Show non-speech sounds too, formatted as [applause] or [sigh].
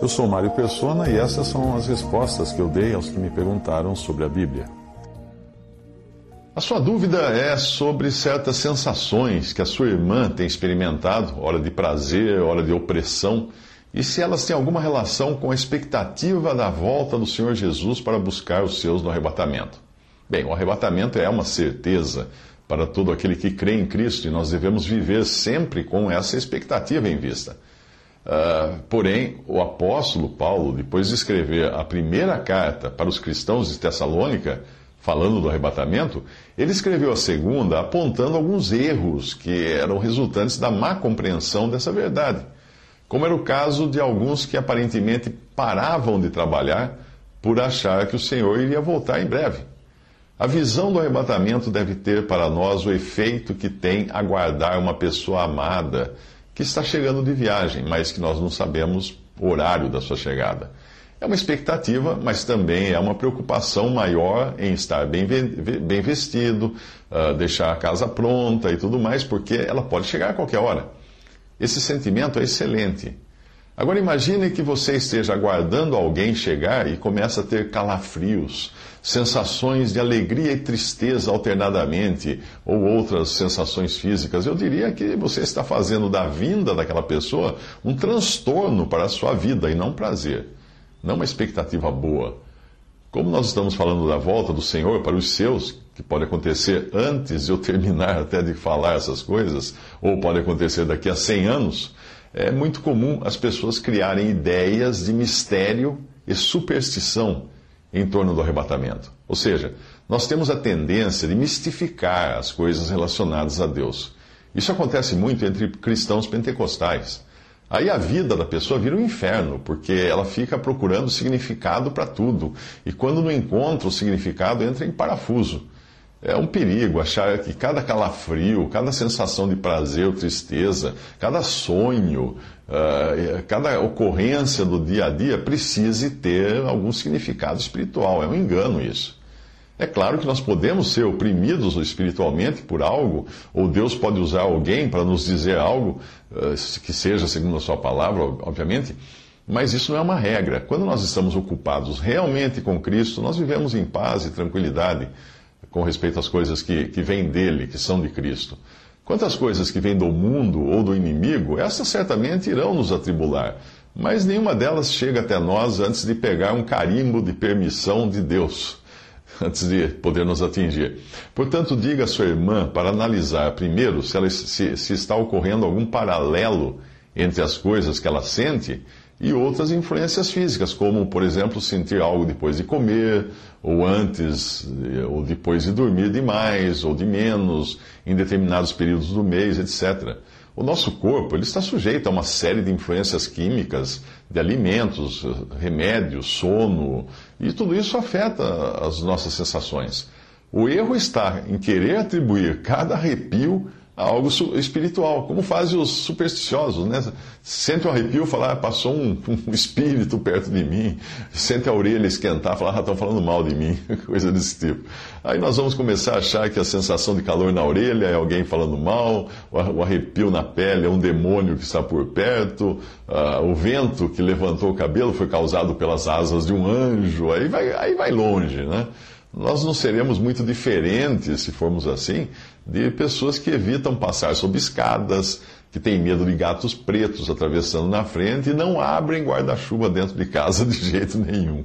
Eu sou Mário Persona e essas são as respostas que eu dei aos que me perguntaram sobre a Bíblia. A sua dúvida é sobre certas sensações que a sua irmã tem experimentado, hora de prazer, hora de opressão, e se elas têm alguma relação com a expectativa da volta do Senhor Jesus para buscar os seus no arrebatamento. Bem, o arrebatamento é uma certeza para todo aquele que crê em Cristo e nós devemos viver sempre com essa expectativa em vista. Uh, porém, o apóstolo Paulo, depois de escrever a primeira carta para os cristãos de Tessalônica, falando do arrebatamento, ele escreveu a segunda apontando alguns erros que eram resultantes da má compreensão dessa verdade. Como era o caso de alguns que aparentemente paravam de trabalhar por achar que o Senhor iria voltar em breve. A visão do arrebatamento deve ter para nós o efeito que tem aguardar uma pessoa amada que está chegando de viagem, mas que nós não sabemos o horário da sua chegada. É uma expectativa, mas também é uma preocupação maior em estar bem, bem vestido, uh, deixar a casa pronta e tudo mais, porque ela pode chegar a qualquer hora. Esse sentimento é excelente. Agora imagine que você esteja aguardando alguém chegar e começa a ter calafrios, sensações de alegria e tristeza alternadamente, ou outras sensações físicas. Eu diria que você está fazendo da vinda daquela pessoa um transtorno para a sua vida e não um prazer, não uma expectativa boa. Como nós estamos falando da volta do Senhor para os seus, que pode acontecer antes de eu terminar [laughs] até de falar essas coisas, ou pode acontecer daqui a 100 anos é muito comum as pessoas criarem ideias de mistério e superstição em torno do arrebatamento. Ou seja, nós temos a tendência de mistificar as coisas relacionadas a Deus. Isso acontece muito entre cristãos pentecostais. Aí a vida da pessoa vira um inferno, porque ela fica procurando significado para tudo. E quando não encontra o significado, entra em parafuso. É um perigo achar que cada calafrio, cada sensação de prazer ou tristeza, cada sonho, uh, cada ocorrência do dia a dia precise ter algum significado espiritual. É um engano isso. É claro que nós podemos ser oprimidos espiritualmente por algo, ou Deus pode usar alguém para nos dizer algo uh, que seja segundo a Sua palavra, obviamente, mas isso não é uma regra. Quando nós estamos ocupados realmente com Cristo, nós vivemos em paz e tranquilidade com respeito às coisas que, que vêm dele, que são de Cristo. Quanto às coisas que vêm do mundo ou do inimigo, essas certamente irão nos atribular, mas nenhuma delas chega até nós antes de pegar um carimbo de permissão de Deus, [laughs] antes de poder nos atingir. Portanto, diga à sua irmã para analisar primeiro se, ela, se, se está ocorrendo algum paralelo entre as coisas que ela sente e outras influências físicas, como, por exemplo, sentir algo depois de comer, ou antes, ou depois de dormir demais, ou de menos, em determinados períodos do mês, etc. O nosso corpo ele está sujeito a uma série de influências químicas, de alimentos, remédios, sono, e tudo isso afeta as nossas sensações. O erro está em querer atribuir cada arrepio algo espiritual, como fazem os supersticiosos, né? Sente um arrepio falar, ah, passou um, um, espírito perto de mim, sente a orelha esquentar, falar, ah, estão falando mal de mim, [laughs] coisa desse tipo. Aí nós vamos começar a achar que a sensação de calor na orelha é alguém falando mal, o arrepio na pele é um demônio que está por perto, uh, o vento que levantou o cabelo foi causado pelas asas de um anjo, aí vai, aí vai longe, né? Nós não seremos muito diferentes, se formos assim, de pessoas que evitam passar sob escadas, que têm medo de gatos pretos atravessando na frente e não abrem guarda-chuva dentro de casa de jeito nenhum.